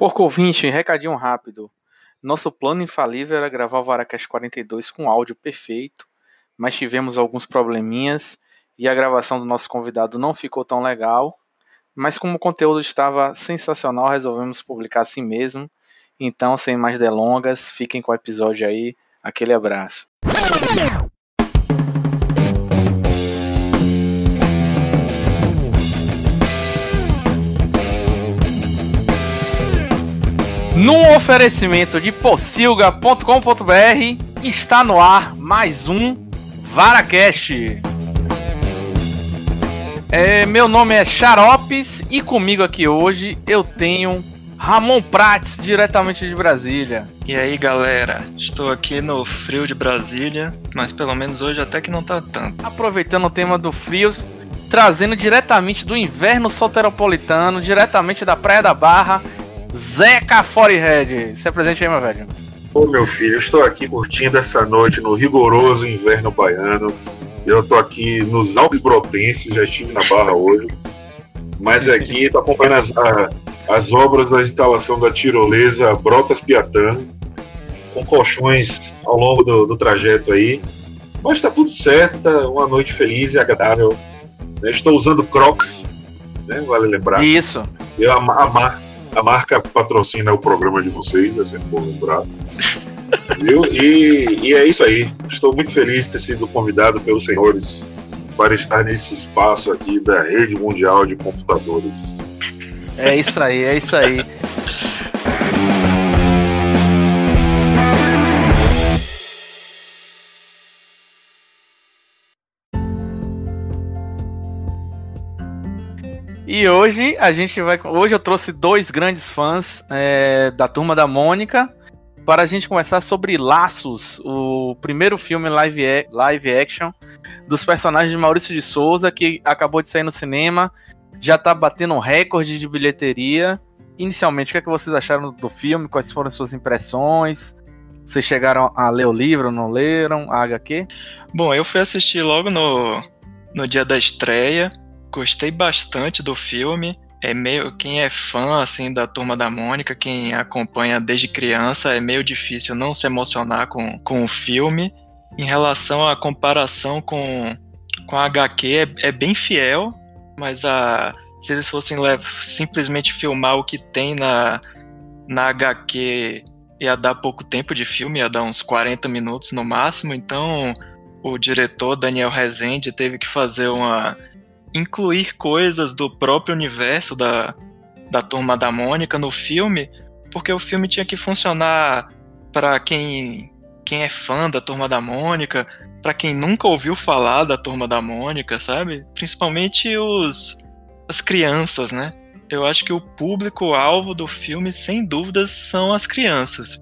Porco ouvinte, recadinho rápido. Nosso plano infalível era gravar o Varacast 42 com áudio perfeito, mas tivemos alguns probleminhas e a gravação do nosso convidado não ficou tão legal. Mas como o conteúdo estava sensacional, resolvemos publicar assim mesmo. Então, sem mais delongas, fiquem com o episódio aí. Aquele abraço. Num oferecimento de pocilga.com.br, está no ar mais um Varacast. É, meu nome é Xaropes e comigo aqui hoje eu tenho Ramon Prates, diretamente de Brasília. E aí galera, estou aqui no frio de Brasília, mas pelo menos hoje até que não tá tanto. Aproveitando o tema do frio, trazendo diretamente do inverno soteropolitano, diretamente da Praia da Barra, Zeca Forehead. Se apresente aí, meu velho. Ô meu filho, eu estou aqui curtindo essa noite no rigoroso inverno baiano. Eu estou aqui nos Alpes Brotenses, já estive na Barra hoje. Mas aqui estou acompanhando as, a, as obras da instalação da tirolesa Brotas Piatã, com colchões ao longo do, do trajeto aí. Mas está tudo certo, tá uma noite feliz e agradável. Estou usando Crocs, né? Vale lembrar. Isso. Eu, a, a, a marca patrocina o programa de vocês, é sempre bom lembrar. Viu? E, e é isso aí. Estou muito feliz de ter sido convidado pelos senhores para estar nesse espaço aqui da rede mundial de computadores. É isso aí, é isso aí. E hoje a gente vai. Hoje eu trouxe dois grandes fãs é, da turma da Mônica para a gente conversar sobre Laços, o primeiro filme live, live action dos personagens de Maurício de Souza, que acabou de sair no cinema, já está batendo um recorde de bilheteria. Inicialmente, o que, é que vocês acharam do filme? Quais foram as suas impressões? Vocês chegaram a ler o livro, não leram? A HQ? Bom, eu fui assistir logo no, no dia da estreia. Gostei bastante do filme. É meio quem é fã assim da Turma da Mônica, quem acompanha desde criança, é meio difícil não se emocionar com, com o filme. Em relação à comparação com, com a HQ, é, é bem fiel, mas a, se eles fossem simplesmente filmar o que tem na, na HQ, ia dar pouco tempo de filme, ia dar uns 40 minutos no máximo. Então, o diretor Daniel Rezende teve que fazer uma incluir coisas do próprio universo da, da turma da Mônica no filme, porque o filme tinha que funcionar para quem quem é fã da turma da Mônica, para quem nunca ouviu falar da turma da Mônica, sabe? Principalmente os as crianças, né? Eu acho que o público alvo do filme, sem dúvidas, são as crianças.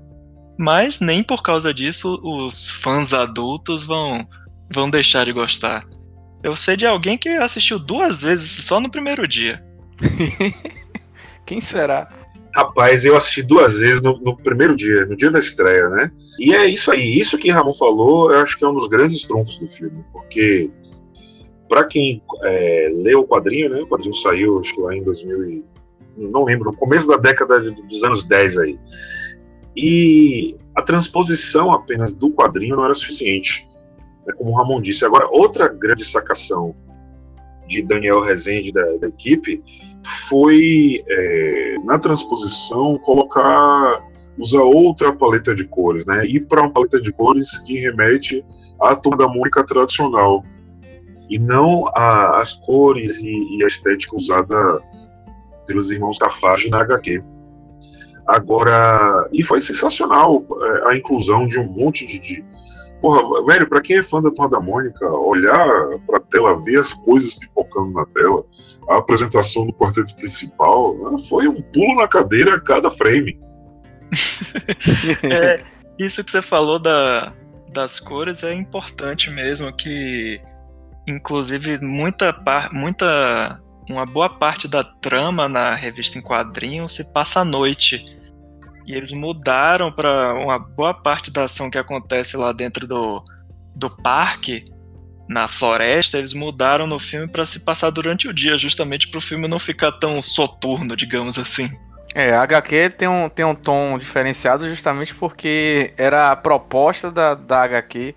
Mas nem por causa disso os fãs adultos vão vão deixar de gostar. Eu sei de alguém que assistiu duas vezes só no primeiro dia. Quem será? Rapaz, eu assisti duas vezes no, no, primeiro dia, no dia da estreia, né? E é isso aí, isso que Ramon falou, eu acho que é um dos grandes trunfos do filme, porque para quem é, leu o quadrinho, né? O quadrinho saiu, acho que lá em 2000 e, não lembro, no começo da década dos anos 10 aí. E a transposição apenas do quadrinho não era suficiente né, como o Ramon disse. Agora, outra grande sacação de Daniel Rezende da, da equipe foi é, na transposição colocar usar outra paleta de cores, né? Ir para uma paleta de cores que remete à turma da Mônica tradicional e não as cores e, e, a estética usada pelos irmãos Cafage na HQ. Agora, e foi sensacional é, a inclusão de um monte de, de Porra, velho, pra quem é fã da Turma Mônica, olhar pra tela, ver as coisas pipocando na tela, a apresentação do quarteto principal, foi um pulo na cadeira a cada frame. é, isso que você falou da, das cores é importante mesmo, que inclusive muita, muita uma boa parte da trama na revista em quadrinhos se passa à noite. E eles mudaram para uma boa parte da ação que acontece lá dentro do, do parque, na floresta, eles mudaram no filme para se passar durante o dia, justamente para o filme não ficar tão soturno, digamos assim. É, a HQ tem um, tem um tom diferenciado justamente porque era a proposta da, da HQ,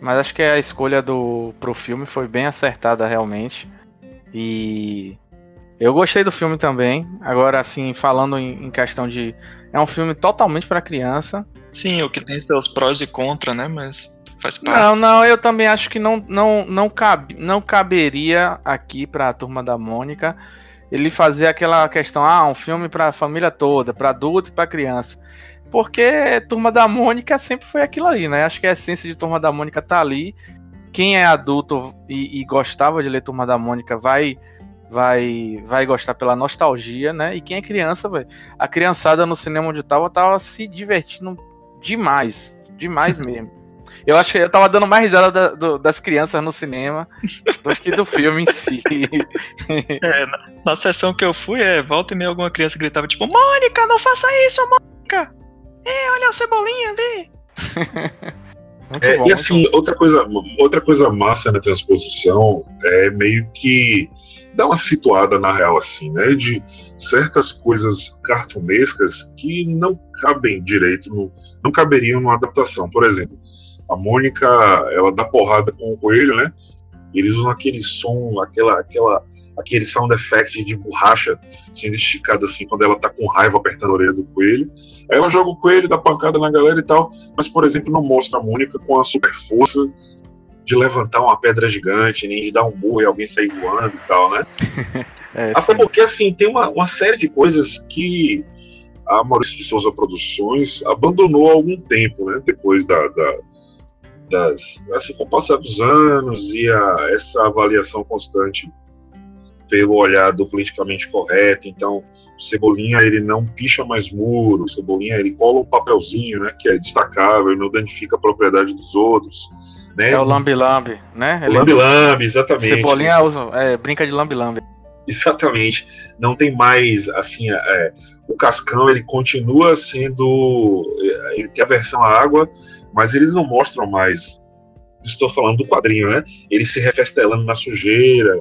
mas acho que a escolha do, pro filme foi bem acertada realmente. E eu gostei do filme também. Agora, assim, falando em, em questão de. É um filme totalmente para criança. Sim, o que tem seus prós e contras, né? Mas faz parte. Não, não, eu também acho que não, não, não, cabe, não caberia aqui pra turma da Mônica ele fazer aquela questão, ah, um filme pra família toda, pra adulto e pra criança. Porque Turma da Mônica sempre foi aquilo ali, né? Acho que a essência de Turma da Mônica tá ali. Quem é adulto e, e gostava de ler Turma da Mônica vai vai vai gostar pela nostalgia, né? E quem é criança, véio, a criançada no cinema onde tava tava se divertindo demais, demais mesmo. Eu acho que eu tava dando mais risada da, do, das crianças no cinema do que do filme em si. É, na, na, sessão que eu fui, é, volta e meia alguma criança gritava, tipo, Mônica, não faça isso, Mônica! É, olha o cebolinha ali! é, bom, e assim, outra coisa, outra coisa massa na transposição é meio que dar uma situada na real, assim, né? De certas coisas cartunescas que não cabem direito, no, não caberiam numa adaptação. Por exemplo, a Mônica, ela dá porrada com o coelho, né? Eles usam aquele som, aquela, aquela, aquele sound effect de borracha sendo esticado assim quando ela tá com raiva apertando a orelha do coelho. Aí ela joga o coelho, dá pancada na galera e tal, mas por exemplo não mostra a Mônica com a super força de levantar uma pedra gigante, nem de dar um burro e alguém sair voando e tal, né? é, Até sim. porque assim, tem uma, uma série de coisas que a Maurício de Souza Produções abandonou há algum tempo, né? Depois da, da das, assim, com o passar dos anos e a, essa avaliação constante pelo olhar do politicamente correto, então o Cebolinha ele não picha mais muro, o Cebolinha ele cola um papelzinho, né, que é destacável, não danifica a propriedade dos outros, né? É o lambi-lambi, né? O lambi-lambi, exatamente. Cebolinha usa, é, brinca de lambi-lambi. Exatamente. Não tem mais, assim, é, o Cascão ele continua sendo, é, ele tem aversão à água, mas eles não mostram mais. Estou falando do quadrinho, né? Ele se refestelando na sujeira.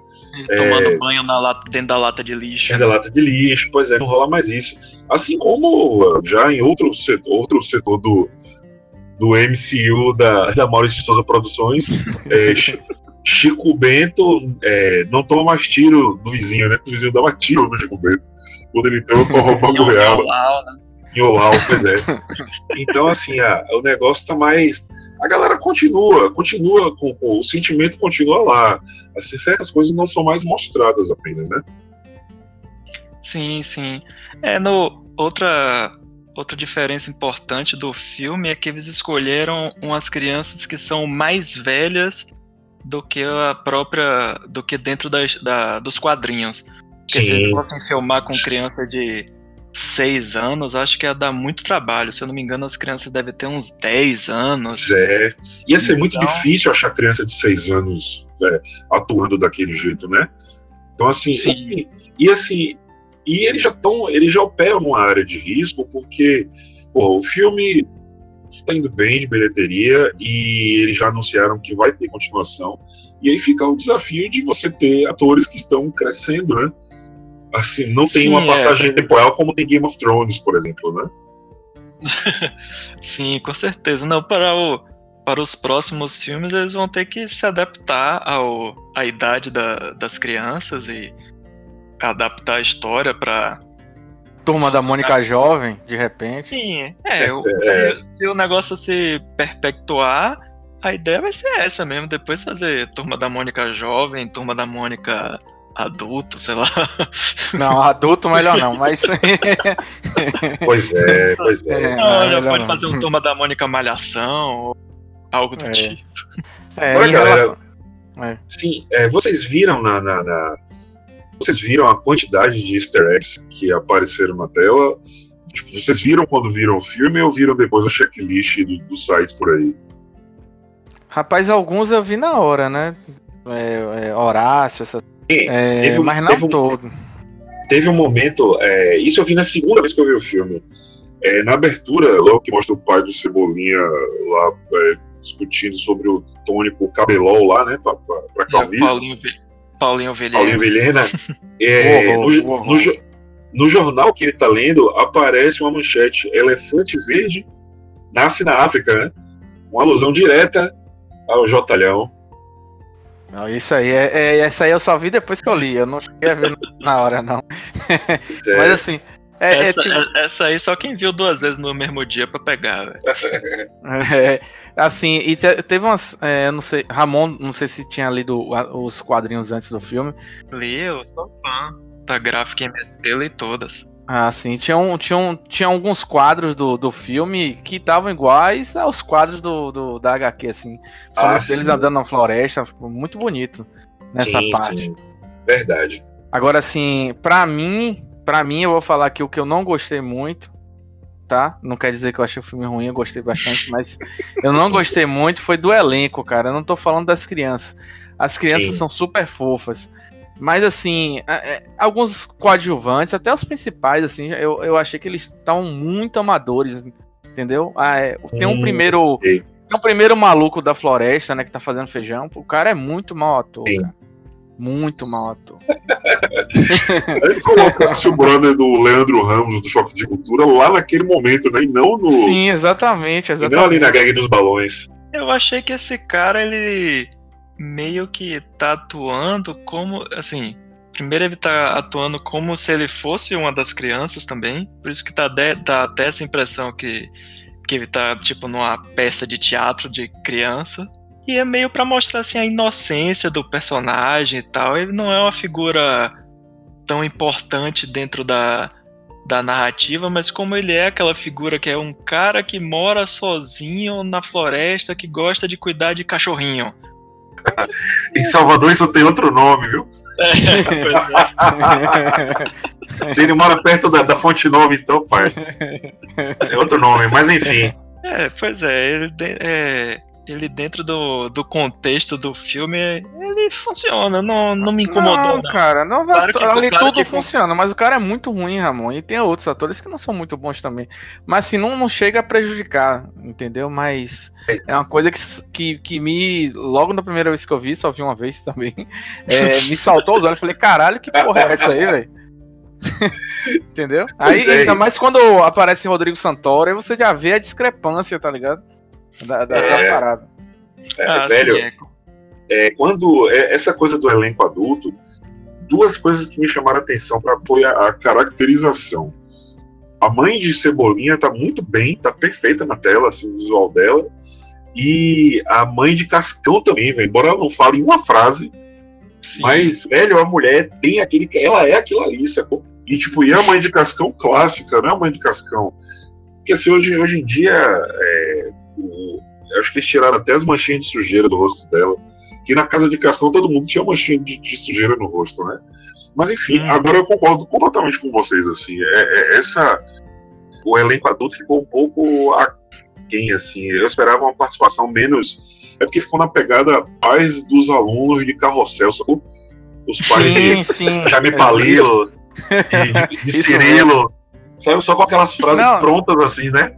É, tomando banho na lata, dentro da lata de lixo. Dentro da lata de lixo, pois é, não rola mais isso. Assim como já em outro setor, outro setor do, do MCU da, da Maurício de Souza Produções, é, Chico Bento é, não toma mais tiro do vizinho, né? O vizinho mais tiro no Chico Bento. Quando ele tem o roubando real. Né? Em Olau, pois é. Então, assim, a, o negócio tá mais. A galera continua, continua com, com, o sentimento continua lá. Assim, certas coisas não são mais mostradas apenas, né? Sim, sim. É, no outra outra diferença importante do filme é que eles escolheram umas crianças que são mais velhas do que a própria do que dentro das, da, dos quadrinhos. Porque Sim. se eles fossem filmar com criança de seis anos, acho que ia dar muito trabalho. Se eu não me engano, as crianças devem ter uns 10 anos. É. Ia ser então... muito difícil achar criança de seis anos é, atuando daquele jeito, né? Então, assim, e, e, assim, e eles já estão, eles já operam numa área de risco, porque pô, o filme está indo bem de bilheteria e eles já anunciaram que vai ter continuação. E aí fica o desafio de você ter atores que estão crescendo, né? Assim, não tem Sim, uma passagem é. temporal como tem Game of Thrones, por exemplo, né? Sim, com certeza. Não, para, o, para os próximos filmes eles vão ter que se adaptar ao, à idade da, das crianças e adaptar a história para Turma da Mônica jovem, de repente. Sim, é. é. Se, se, o negócio se perpetuar, a ideia vai ser essa mesmo. Depois fazer Turma da Mônica jovem, Turma da Mônica adulto, sei lá. Não, adulto melhor não, mas. pois é, pois é. é não, já pode não. fazer um turma da Mônica Malhação, ou algo do é. tipo. É, Olha, galera. Relação... É. Sim, é, vocês viram na, na, na, Vocês viram a quantidade de easter eggs que apareceram na tela? Tipo, vocês viram quando viram o filme ou viram depois a checklist dos do sites por aí? Rapaz, alguns eu vi na hora, né? É, é, Horácio, essas é, teve, mas não teve todo. teve um momento, é, isso eu vi na segunda vez que eu vi o filme. É, na abertura, logo que mostra o pai do Cebolinha lá é, discutindo sobre o tônico cabelol lá, né, pra, pra, pra calvície. Paulinho, Paulinho Vilhena. Paulinho Vilhena. É, no, no, no jornal que ele está lendo aparece uma manchete: elefante verde nasce na África, né? Uma alusão direta ao Jotalhão. Não, isso aí é, é, essa aí eu só vi depois que eu li, eu não cheguei a ver na hora, não. É. Mas assim. É, é essa, tipo- essa aí só quem viu duas vezes no mesmo dia pra pegar, velho. É, assim, e te- teve umas. é, não sei, Ramon, não sei se tinha lido os quadrinhos antes do filme. Li, eu sou fã da gráfica MSP, li todas. Ah, sim, tinha, um, tinha, um, tinha alguns quadros do, do filme que estavam iguais aos quadros do, do, da HQ, assim. Ah, Só eles sim. andando na floresta, ficou muito bonito nessa Sim, parte. sim. Verdade. Agora, assim, pra mim, pra mim, eu vou falar aqui o que eu não gostei muito, tá? Não quer dizer que eu achei o filme ruim, eu gostei bastante, mas eu não gostei muito foi do elenco, cara. Eu não tô falando das crianças. As crianças Sim. são super fofas. Mas, assim, é- é, alguns coadjuvantes, até os principais, assim, eu, eu achei que eles estavam muito amadores, entendeu? Ah, é, tem um Hum, primeiro. ok. Tem um primeiro maluco da floresta, né, que tá fazendo feijão. O cara é muito mau ator, Sim. cara. Muito mau ator. Aí ele colocasse o brother do Leandro Ramos do Choque de Cultura lá naquele momento, né? E não no. Sim, exatamente, e não ali exatamente. na gangue dos balões. Eu achei que esse cara, ele meio que tá atuando como, assim, primeiro ele tá atuando como se ele fosse uma das crianças também, por isso que tá, de, dá até essa impressão que, que ele tá, tipo, numa peça de teatro de criança. E é meio pra mostrar, assim, a inocência do personagem e tal. Ele não é uma figura tão importante dentro da, da narrativa, mas como ele é aquela figura que é um cara que mora sozinho na floresta, que gosta de cuidar de cachorrinho. Em Salvador isso tem outro nome, viu? Se ele mora perto da, da Fonte Nova, então, pai. É outro nome, mas enfim. É, pois é, ele, é, ele dentro do, do contexto do filme, ele funciona, não, não me incomodou. Não, Não, cara, não, Claro que- ali claro tudo que- funciona, mas o cara é muito ruim, Ramon. E tem outros atores que não são muito bons também. Mas assim, não, não chega a prejudicar, entendeu? Mas é uma coisa que, que, que me. Logo na primeira vez que eu vi, só vi uma vez também, é, me saltou os olhos. Falei, caralho, que porra é essa aí, velho? entendeu? Aí, ainda mais quando aparece Rodrigo Santoro, aí você já vê a discrepância, tá ligado? Da, da, da É. parada. É, Ah, velho, sim, é. é, quando é, essa coisa do elenco adulto, duas coisas que me chamaram a atenção para apoiar a caracterização. A mãe de Cebolinha tá muito bem, tá perfeita na tela, assim, o visual dela. E a mãe de Cascão também, velho. Embora ela não fale uma frase, Sim. mas, velho, a mulher tem aquele. Ela é aquilo ali, sacou? E, tipo, e a mãe de Cascão clássica, não é a mãe de Cascão. Porque, assim, hoje, hoje em dia, é, o- acho que eles tiraram até as manchinhas de sujeira do rosto dela. Que na casa de Cascão todo mundo tinha manchinha de, de sujeira no rosto, né? Mas, enfim, Hum. agora eu concordo completamente com vocês, assim. É, é- essa. O elenco adulto ficou um pouco aquém, assim. Eu esperava uma participação menos. É porque ficou na pegada pais dos alunos de carrossel, sacou? Os pais de Sim, sim. Jaime existe. Palilo, de, de, de Cirilo. Saiu só com aquelas frases Não. prontas assim, né?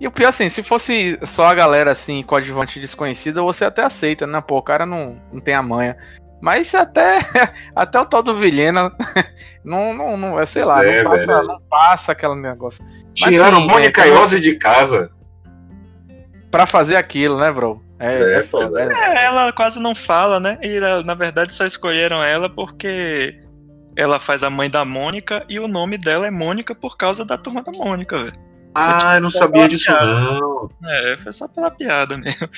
E o pior, assim, se fosse só a galera, assim, coadjuvante desconhecida, você até aceita, né? Pô, o cara não, não tem a manha. Mas até, até o tal do Vilhena, não, não, não, é, sei lá, É, não, passa, velho. não passa aquele negócio. Tiraram sim, Mônica é, Iose de casa. Pra fazer aquilo, né, bro? É, É, é foda. pois é. É, ela quase não fala, né? E na verdade só escolheram ela porque ela faz a mãe da Mônica e o nome dela é Mônica por causa da turma da Mônica, velho. Ah, eu não sabia disso não. É, foi só pela piada mesmo.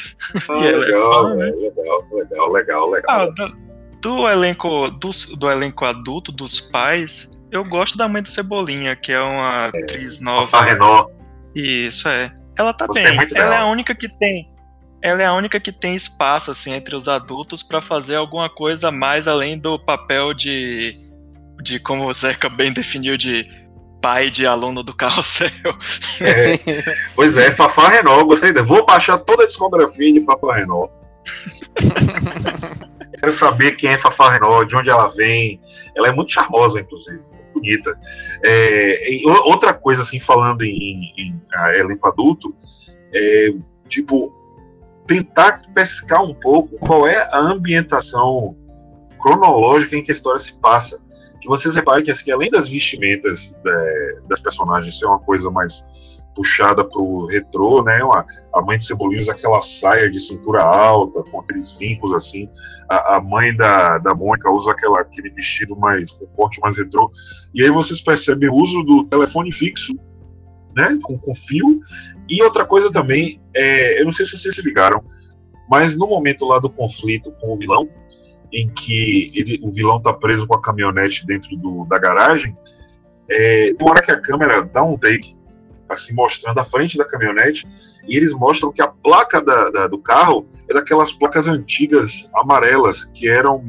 Ah, ela é legal, fã, né? legal, legal, legal, legal. Ah, do, do elenco dos, do elenco adulto, dos pais, eu gosto da mãe do Cebolinha, que é uma atriz nova. A Renault. Isso é. Ela tá Gostei bem. Ela é dela. a única que tem. Ela é a única que tem espaço assim entre os adultos pra fazer alguma coisa mais além do papel de de como o Zeca bem definiu de pai de aluno do carrossel. É, pois é, Fafá Renault, gostei. Vou baixar toda a discografia de Fafá Renault. Quero saber quem é Fafá Renault, de onde ela vem. Ela é muito charmosa, inclusive, bonita. É, e outra coisa, assim, falando em, em, em elenco adulto, é, tipo, tentar pescar um pouco qual é a ambientação cronológica em que a história se passa. Que vocês reparem que, assim, além das vestimentas é, das personagens ser uma coisa mais puxada pro retrô, né? A mãe de Cebolinha usa aquela saia de cintura alta, com aqueles vincos assim. A, a mãe da, da Mônica usa aquela, aquele vestido mais com corte mais retrô. E aí vocês percebem o uso do telefone fixo, né? Com, com fio. E outra coisa também, é, eu não sei se vocês se ligaram, mas no momento lá do conflito com o vilão, em que ele, o vilão tá preso com a caminhonete dentro do, da garagem, é, tem hora que a câmera dá um take assim, mostrando a frente da caminhonete, e eles mostram que a placa da, da, do carro é daquelas placas antigas amarelas, que eram,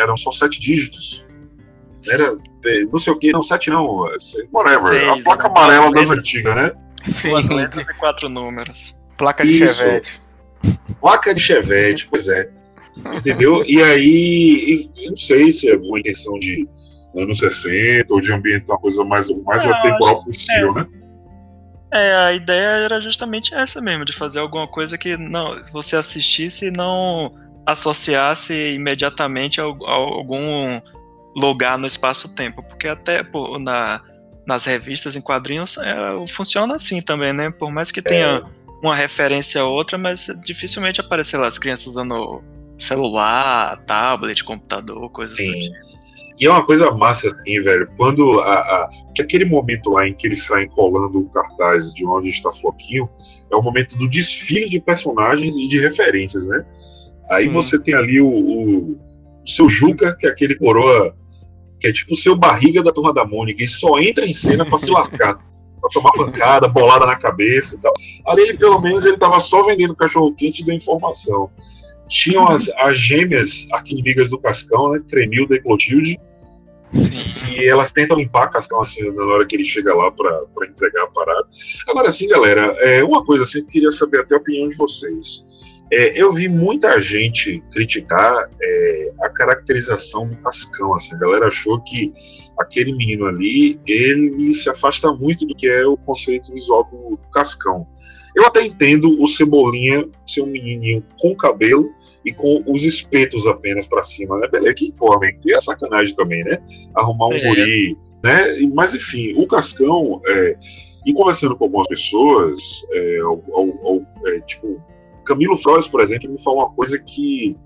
eram só sete dígitos. Era, não sei o que, não, sete não, whatever. Seis, a placa amarela das antigas, né? Sim. Duas letras e quatro números. Placa de Isso. Chevette. Placa de Chevette, pois é. Entendeu? E aí, eu não sei se é uma intenção de anos 60 ou de ambientar uma coisa mais, mais não, atemporal possível, é. né? É, a ideia era justamente essa mesmo, de fazer alguma coisa que não você assistisse e não associasse imediatamente a, a algum lugar no espaço-tempo, porque até pô, na, nas revistas em quadrinhos é, funciona assim também, né? Por mais que tenha é. uma referência a outra, mas dificilmente aparecer lá as crianças usando celular, tablet, computador, coisas Sim. tipo. E é uma coisa massa, assim, velho, quando a, a, aquele momento lá em que eles saem colando o cartaz de onde está Floquinho, é o momento do desfile de personagens e de referências, né? Aí Sim. você tem ali o, o, o, seu Juca, que é aquele coroa, que é tipo o seu barriga da turma da Mônica, e só entra em cena para se lascar. pra tomar pancada, bolada na cabeça e tal. Ali ele, pelo menos, ele tava só vendendo cachorro quente da informação. Tinham as, as gêmeas arquinimigas do Cascão, né? Tremilda e Clotilde, Sim. E elas tentam limpar cascão assim na hora que ele chega lá para entregar a parada. Agora, assim, galera, é uma coisa assim, eu queria saber até a opinião de vocês. É, eu vi muita gente criticar é, a caracterização do Cascão. Assim, a galera achou que aquele menino ali ele se afasta muito do que é o conceito visual do, do Cascão. Eu até entendo o Cebolinha ser um menininho com cabelo e com os espetos apenas para cima, né? Beleza, que porra, que é sacanagem também, né? Arrumar um é. guri, né? Mas enfim, o Cascão, é, e conversando com algumas pessoas, é, ao, ao, ao, é, tipo, Camilo Flores, por exemplo, me falou uma coisa que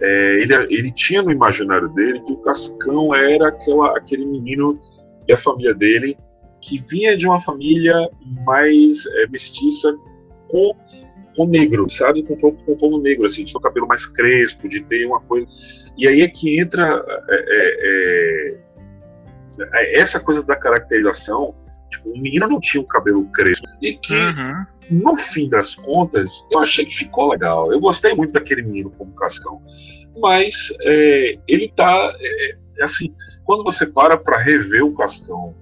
é, ele, ele tinha no imaginário dele que o Cascão era aquela, aquele menino e a família dele que vinha de uma família mais é, mestiça com, com negro, sabe? Com, com, com o povo negro, assim, de ter o cabelo mais crespo, de ter uma coisa. E aí é que entra é, é, é, essa coisa da caracterização. Tipo, o menino não tinha o cabelo crespo. E que, uhum. no fim das contas, eu achei que ficou legal. Eu gostei muito daquele menino como Cascão. Mas é, ele tá. É, é, assim, quando você para para rever o Cascão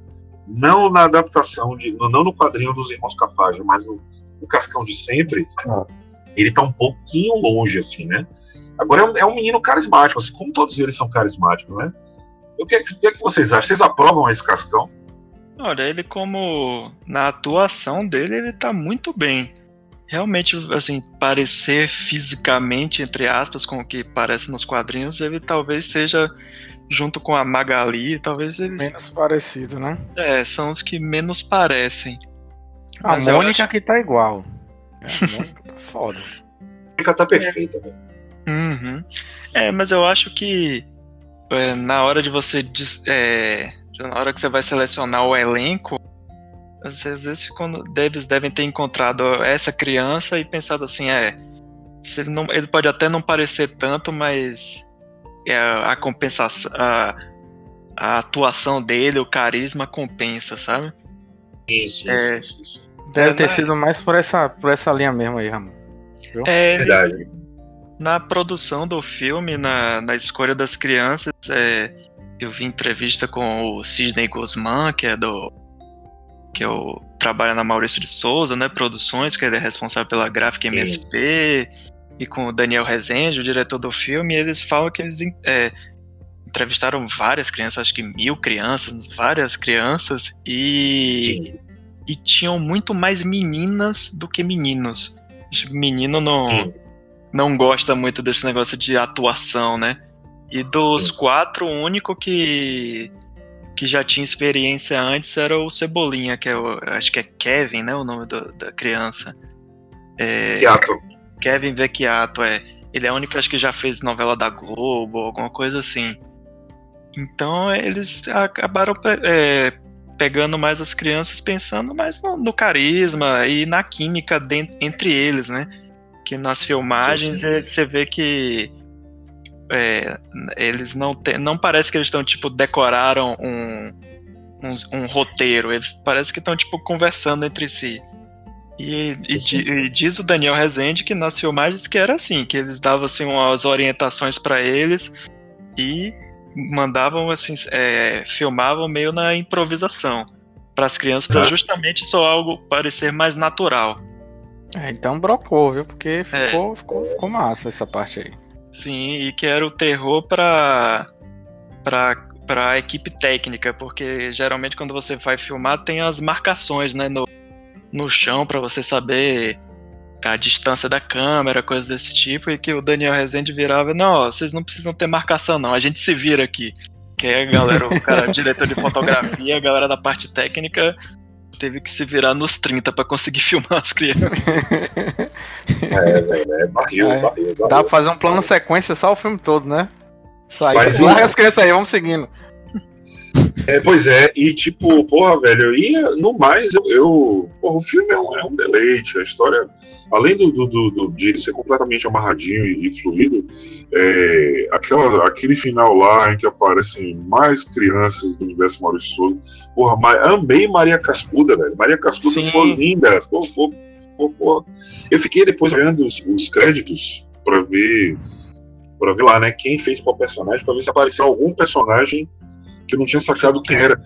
não na adaptação de, não no quadrinho dos irmãos Cafage, mas no, no Cascão de sempre, ah. ele tá um pouquinho longe, assim, né? Agora é um, é um menino carismático, assim, como todos eles são carismáticos, né? O que, é que, o que, é que vocês acham? Vocês aprovam esse Cascão? Olha, ele como na atuação dele, ele tá muito bem. Realmente, assim, parecer fisicamente, entre aspas, com o que parece nos quadrinhos, ele talvez seja junto com a Magali, talvez eles. Menos parecido, né? É, são os que menos parecem. A Mas Mônica acho... que tá igual. É, a Mônica tá foda. A Mônica tá perfeita, velho. Uhum. É, mas eu acho que é, na hora de você. É, na hora que você vai selecionar o elenco, às vezes quando eles devem ter encontrado essa criança e pensado assim, é. Ele, não, ele pode até não parecer tanto, mas a compensação, a, a atuação dele, o carisma compensa, sabe? Isso, é, isso, isso. Deve é, ter na... sido mais por essa, por essa linha mesmo aí, Ramon. É, Verdade. Na produção do filme, na, na escolha das crianças, é, eu vi entrevista com o Sidney Guzman, que é do. que eu é trabalho na Maurício de Souza, né? Produções, que ele é responsável pela gráfica MSP. Sim e com o Daniel Rezende, o diretor do filme, eles falam que eles é, entrevistaram várias crianças, acho que mil crianças, várias crianças, e, e tinham muito mais meninas do que meninos. Menino não, não gosta muito desse negócio de atuação, né? E dos quatro, o único que que já tinha experiência antes era o Cebolinha, que é o, acho que é Kevin, né, o nome do, da criança. É, Kevin Vecchiato, é. Ele é o único acho que já fez novela da Globo, alguma coisa assim. Então eles acabaram é, pegando mais as crianças pensando mais no, no carisma e na química de, entre eles, né? Que nas filmagens sim, sim. você vê que é, eles não tem, não parece que eles estão tipo decoraram um, um, um, roteiro, eles parece que estão tipo conversando entre si. E, e, e, diz o Daniel Rezende que nas filmagens que era assim, que eles davam assim umas orientações para eles e mandavam assim, é, filmavam meio na improvisação para as crianças, para justamente só algo parecer mais natural. É, então brocou, viu? Porque é. ficou, é. ficou, ficou massa essa parte aí. Sim, e que era o terror para para para a equipe técnica, porque geralmente quando você vai filmar tem as marcações, né, no, no chão para você saber a distância da câmera, coisas desse tipo, e que o Daniel Rezende virava, não, vocês não precisam ter marcação não, a gente se vira aqui. Que é a galera, o cara, o diretor de fotografia, a galera da parte técnica teve que se virar nos 30 para conseguir filmar as crianças. É, velho, é barril, é. barril, barril. Dá pra fazer um plano sequência só o filme todo, né? Sai, larga as crianças aí, vamos seguindo. É, pois é, e tipo, porra, velho, eu ia, no mais, eu. eu porra, o filme é um, é um deleite, a história, além do, do, do, de ser completamente amarradinho e, e fluido, é, aquela, aquele final lá em que aparecem mais crianças do universo Maurício Souza, porra, mas, amei Maria Cascuda, velho. Maria Cascuda Sim. ficou linda, ficou, ficou, ficou, ficou, Eu fiquei depois olhando os, os créditos pra ver. Pra ver lá, né? Quem fez qual personagem, pra ver se apareceu algum personagem que eu não tinha sacado quem era.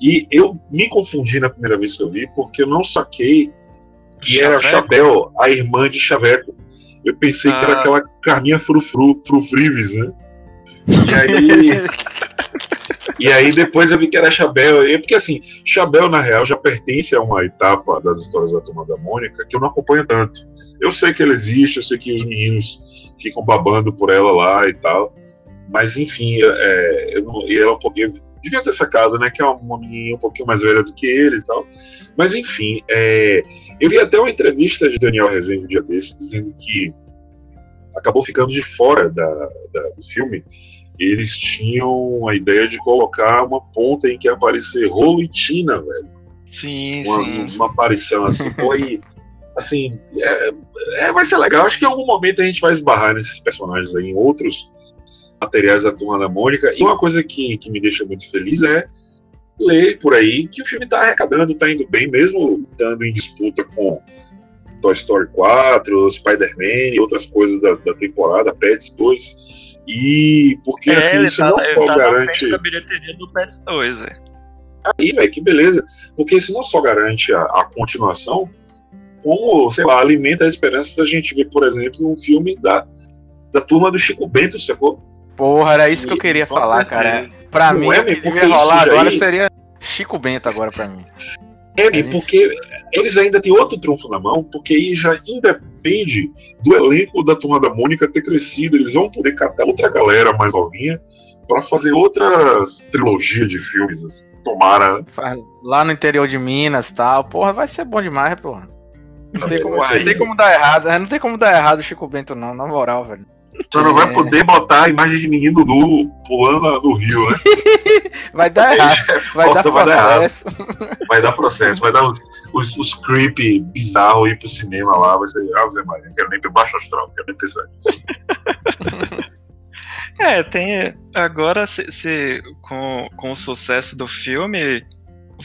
E eu me confundi na primeira vez que eu vi, porque eu não saquei que Chaveco? era Chabel, a irmã de Chaveco. Eu pensei ah. que era ah. aquela Carminha Frufru, Frufrives, né? E aí. e aí depois eu vi que era Chabel. E, porque assim, Chabel, na real, já pertence a uma etapa das histórias da Turma da Mônica que eu não acompanho tanto. Eu sei que ela existe, eu sei que os meninos ficam babando por ela lá e tal. Mas enfim, é, eu não, e ela um pouquinho. Devia ter sacado, né? Que é uma menina um pouquinho mais velha do que eles e tal. Mas enfim, é, eu vi até uma entrevista de Daniel Rezende um dia desses dizendo que acabou ficando de fora da, da, do filme. Eles tinham a ideia de colocar uma ponta em que ia aparecer Rolo e Tina, velho. Sim, uma, sim. Uma aparição assim, foi. Assim, é, é, vai ser legal. Acho que em algum momento a gente vai esbarrar nesses personagens aí em outros materiais da Turma da Mônica. E uma coisa que, que me deixa muito feliz é ler por aí que o filme está arrecadando, está indo bem, mesmo estando em disputa com Toy Story 4, Spider-Man e outras coisas da, da temporada, Pets 2. E porque é, assim, isso tá, não só tá garante. da bilheteria do Pets 2, é. Aí, velho, que beleza. Porque isso não só garante a, a, continuação, como, sei lá, alimenta a esperança da gente ver, por exemplo, um filme da, da turma do Chico Bento, sacou? Porra, era isso que eu queria falar, cara. Pra não mim, é, o que devia rolar agora aí... seria Chico Bento agora pra mim. É, gente... porque eles ainda têm outro trunfo na mão, porque aí já independe do elenco da Turma da Mônica ter crescido. Eles vão poder catar outra galera mais novinha para fazer outras trilogias de filmes. Assim. Tomara. Lá no interior de Minas tal. Porra, vai ser bom demais, porra. Não, tem, como, não tem como dar errado. Não tem como dar errado o Chico Bento, não, na moral, velho. Só não vai é. poder botar a imagem de menino nu pulando no rio, né? vai dar errado. Vai dar processo. Vai dar processo. Vai dar os, os, os creepy bizarros ir pro cinema lá. Vai ser. Ah, Zé Maria, não quero nem baixo astral, não quero nem pensar nisso. É, tem. Agora, se, se, com, com o sucesso do filme,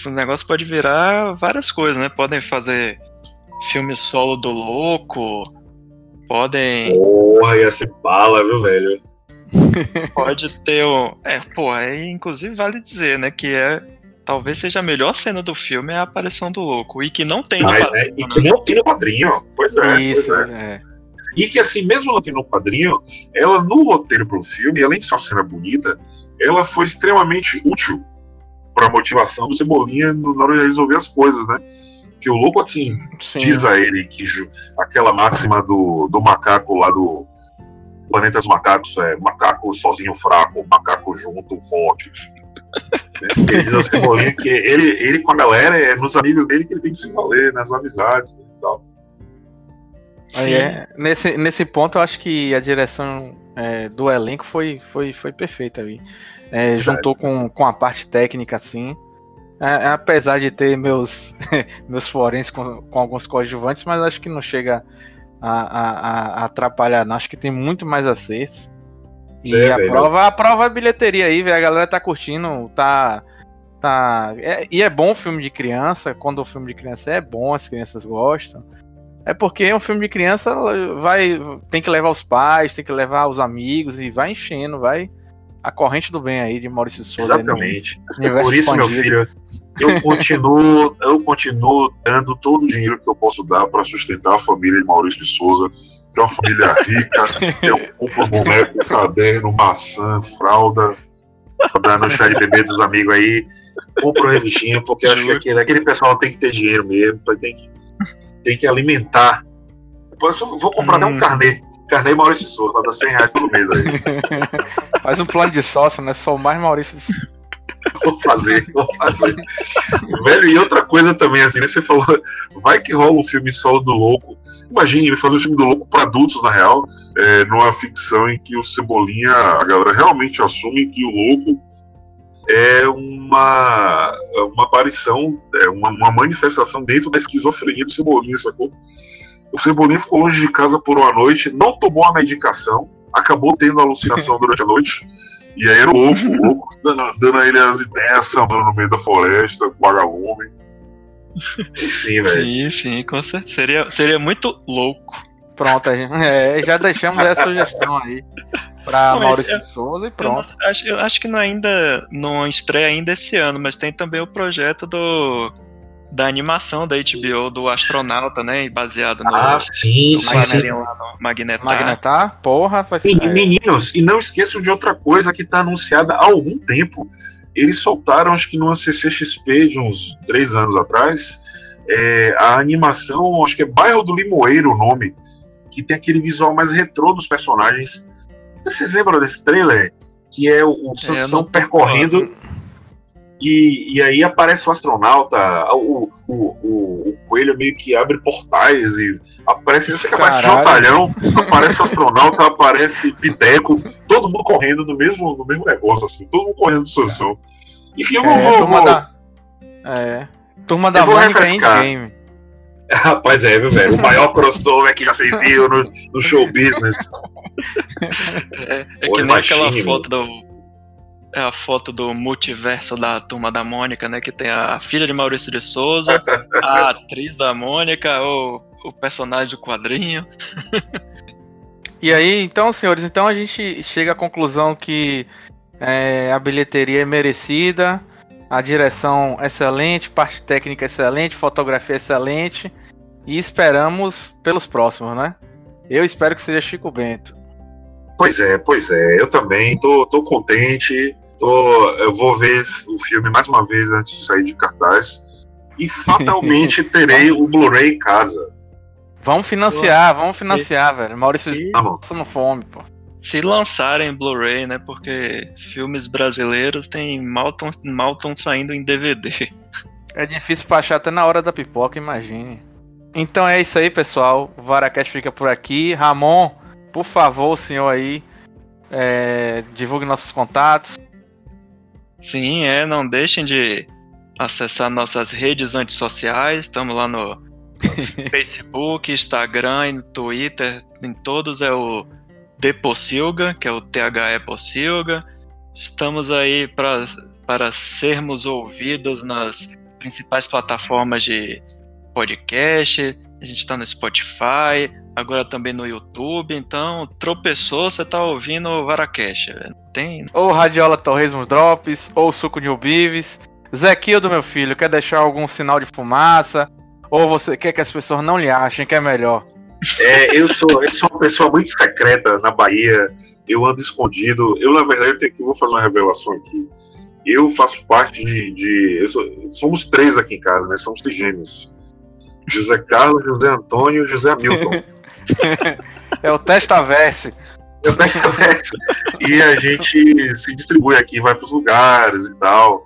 o negócio pode virar várias coisas, né? Podem fazer filme solo do louco podem. Porra, ia ser bala, viu, velho? Pode ter um. É, porra, é, inclusive vale dizer, né, que é. Talvez seja a melhor cena do filme é a aparição do louco. E que não tem no quadrinho. É, e que né? não tem no quadrinho. Pois é. Isso, pois é. é. E que assim, mesmo não tendo no quadrinho, ela no roteiro pro filme, além de ser uma cena bonita, ela foi extremamente útil para a motivação do Cebolinha na hora de resolver as coisas, né? Que o louco, assim, Sim. diz a ele que aquela máxima do, do macaco lá do. Planeta dos Macacos é macaco sozinho fraco, macaco junto forte. Né? Ele diz Cebolinha que ele, ele com a galera é nos amigos dele que ele tem que se valer, nas amizades e tal. Aí é, nesse, nesse ponto eu acho que a direção é, do elenco foi, foi, foi perfeita ali. É, juntou com, com a parte técnica assim. É, apesar de ter meus, meus forenses com, com alguns coadjuvantes, mas acho que não chega a, a, a atrapalhar, não. Acho que tem muito mais acertos. E é, a, prova, a prova é bilheteria aí, velho. A galera tá curtindo, tá. tá é, e é bom o filme de criança. Quando o filme de criança é bom, as crianças gostam. É porque um filme de criança vai. Tem que levar os pais, tem que levar os amigos e vai enchendo, vai. A corrente do bem aí de Maurício Souza. Exatamente. É por isso, expandido. meu filho, eu continuo, eu continuo dando todo o dinheiro que eu posso dar para sustentar a família de Maurício de Souza é uma família rica, eu compro boneco, caderno, maçã, fralda, dando chá de bebê dos amigos aí, compro revistinha, porque acho que aquele, aquele pessoal tem que ter dinheiro mesmo, tem que, tem que alimentar. Depois eu vou comprar hum. até um hum. carnê. Carnê Maurício Souza, pra dar 100 reais todo mês aí. Faz um plano de sócio, né? Sou mais Maurício de Souza. Vou fazer, vou fazer. Velho, e outra coisa também, assim, né? Você falou, vai que rola o um filme Solo do Louco. Imagine ele fazer um filme do louco para adultos, na real, é, numa ficção em que o Cebolinha, a galera realmente assume que o louco é uma, uma aparição, é uma, uma manifestação dentro da esquizofrenia do Cebolinha, sacou? O Cebolinha ficou longe de casa por uma noite, não tomou a medicação, acabou tendo alucinação durante a noite. E aí era o louco, o louco dando, dando a ele as ideias, andando no meio da floresta, com vagalume. Sim, velho. Sim, sim, com certeza. Seria, seria muito louco. Pronto, é, já deixamos essa sugestão aí para Maurício eu, Souza e pronto. Eu, acho, eu acho que não ainda não estreia ainda esse ano, mas tem também o projeto do da animação da HBO do astronauta, né? Baseado no, ah, sim, no sim, sim. Magnetar. Magnetar? Porra, faz e, Meninos, e não esqueçam de outra coisa que está anunciada há algum tempo eles soltaram, acho que numa CCXP de uns três anos atrás, é, a animação, acho que é Bairro do Limoeiro o nome, que tem aquele visual mais retrô dos personagens. Vocês lembram desse trailer? Que é o, o é, Sansão percorrendo. E, e aí aparece o astronauta, o, o, o, o, coelho meio que abre portais e aparece você capaz de jotalhão, aparece o astronauta, aparece Piteco, todo mundo correndo no mesmo, no mesmo negócio, assim, todo mundo correndo do Sansão. Enfim, eu é, vou. Turma vou, da, é, turma da Mônica Endgame. Rapaz, é, viu, velho? O maior crossover que já se viu no, no show business. É, é que nem aquela foto do é a foto do multiverso da turma da Mônica, né? Que tem a filha de Maurício de Souza, a atriz da Mônica, o, o personagem do quadrinho. e aí, então, senhores, então a gente chega à conclusão que é, a bilheteria é merecida, a direção excelente, parte técnica excelente, fotografia excelente. E esperamos pelos próximos, né? Eu espero que seja Chico Bento. Pois é, pois é. Eu também tô, tô contente. Tô, eu vou ver o filme mais uma vez antes de sair de cartaz. E fatalmente terei o Blu-ray em casa. Vamos financiar, vamos financiar, velho. Maurício tá passando fome, pô. Se lançarem Blu-ray, né? Porque filmes brasileiros tem mal tão, mal tão saindo em DVD. É difícil pra achar até na hora da pipoca, imagine. Então é isso aí, pessoal. O Varacast fica por aqui. Ramon, por favor, o senhor aí, é, divulgue nossos contatos. Sim, é, não deixem de acessar nossas redes antissociais. Estamos lá no, Facebook, Instagram e no Twitter. Em todos é o Depossilga, que é o THE Possilga. Estamos aí pra, para sermos ouvidos nas principais plataformas de podcast. A gente está no Spotify, agora também no YouTube, então tropeçou, você tá ouvindo o Varacash. Tem. Ou Radiola Torresmo Drops, ou Suco de Ubives. Zequildo, meu filho, quer deixar algum sinal de fumaça? Ou você quer que as pessoas não lhe achem que é melhor? É, eu sou, eu sou uma pessoa muito secreta na Bahia. Eu ando escondido. Eu, na verdade, eu tenho que vou fazer uma revelação aqui. Eu faço parte de. de sou, somos três aqui em casa, né? Somos trigêmeos. José Carlos, José Antônio e José Hamilton. é o Testaverse. Peço a peça. E a gente se distribui aqui, vai pros lugares e tal.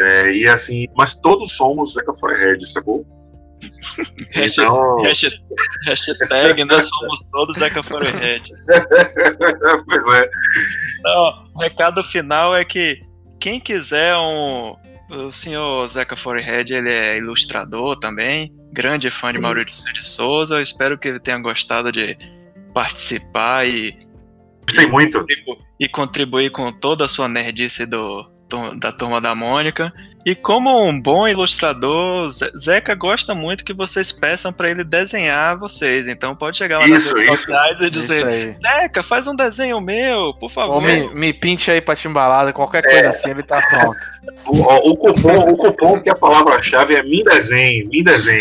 É, e assim, mas todos somos Zeca Firehead, sacou? Então- hashtag, hashtag nós somos todos Zeca Forehead. pois é. Não, o recado final é que quem quiser um. O senhor Zeca Forehead, ele é ilustrador também, grande fã de Maurício de Souza. Eu espero que ele tenha gostado de participar e, Gostei muito. contribu- e contribuir com toda a sua nerdice do, da turma da Mônica. E como um bom ilustrador, Ze- Zeca gosta muito que vocês peçam para ele desenhar vocês. Então pode chegar lá Isso, nas redes sociais e dizer. Zeca, faz um desenho meu, por favor. Ou me, me pinte aí pra timbalada, qualquer coisa assim, ele tá pronto. O, o cupom, o cupom que a palavra-chave é me desenhe, me desenhe.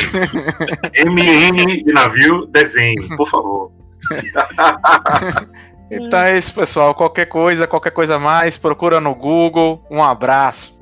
MM de navio, desenho, por favor. Então é isso, pessoal. Qualquer coisa, qualquer coisa mais, procura no Google. Um abraço.